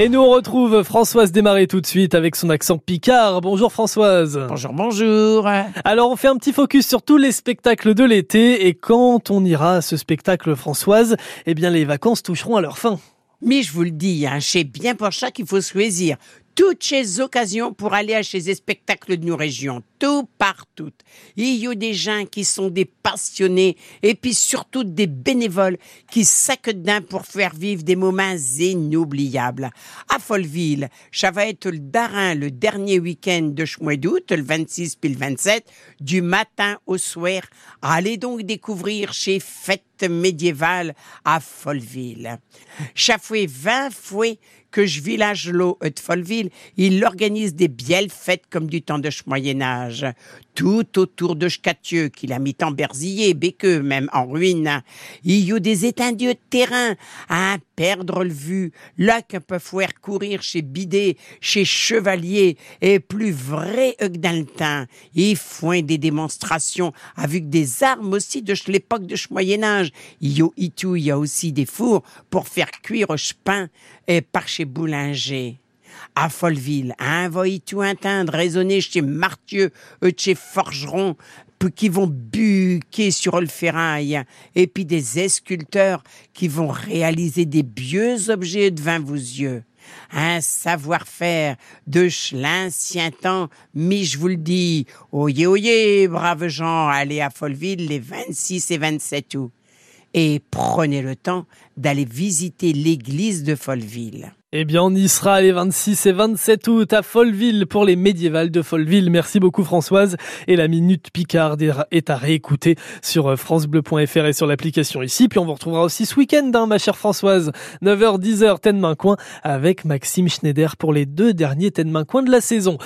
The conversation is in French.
Et nous on retrouve Françoise Desmarais tout de suite avec son accent picard. Bonjour Françoise. Bonjour, bonjour. Alors on fait un petit focus sur tous les spectacles de l'été et quand on ira à ce spectacle Françoise, eh bien les vacances toucheront à leur fin. Mais je vous le dis, hein, je sais bien pour ça qu'il faut choisir toutes ces occasions pour aller à ces spectacles de nos régions, tout partout. Il y a des gens qui sont des passionnés et puis surtout des bénévoles qui s'accordent pour faire vivre des moments inoubliables. À Folleville, ça va être le darin le dernier week-end de mois d'août, le 26 puis le 27, du matin au soir. Allez donc découvrir chez Fêtes médiévales à Folleville. Chaque fois, 20 fois que je village l'eau de Folleville, il organise des bielles fêtes comme du temps de Moyen Âge. Tout autour de Scatieux, qu'il a mis en berzillé, béqueux, même en ruine. Il y a des étendues de terrain à perdre le vue. Là qu'on peut faire courir chez Bidet, chez Chevalier, et plus vrai temps. Ils font des démonstrations avec des armes aussi de l'époque de Moyen Âge. Il y a il y a aussi des fours pour faire cuire au pain et par chez Boulanger à Folleville, envoyer tout entendre résonner chez Martieux, chez Forgeron, qui vont buquer sur le ferraille, et puis des esculteurs qui vont réaliser des vieux objets devant vos yeux. Un savoir-faire de l'ancien temps, mais je vous le dis, oyez, oyez, braves gens, allez à Folleville les 26 et 27 août. Et prenez le temps d'aller visiter l'église de Folleville. Eh bien, on y sera les 26 et 27 août à Folleville pour les médiévales de Folleville. Merci beaucoup Françoise. Et la Minute Picard est à réécouter sur euh, francebleu.fr et sur l'application ici. Puis on vous retrouvera aussi ce week-end, hein, ma chère Françoise. 9h, 10h, Ten Main Coin avec Maxime Schneider pour les deux derniers Ten Main Coin de la saison.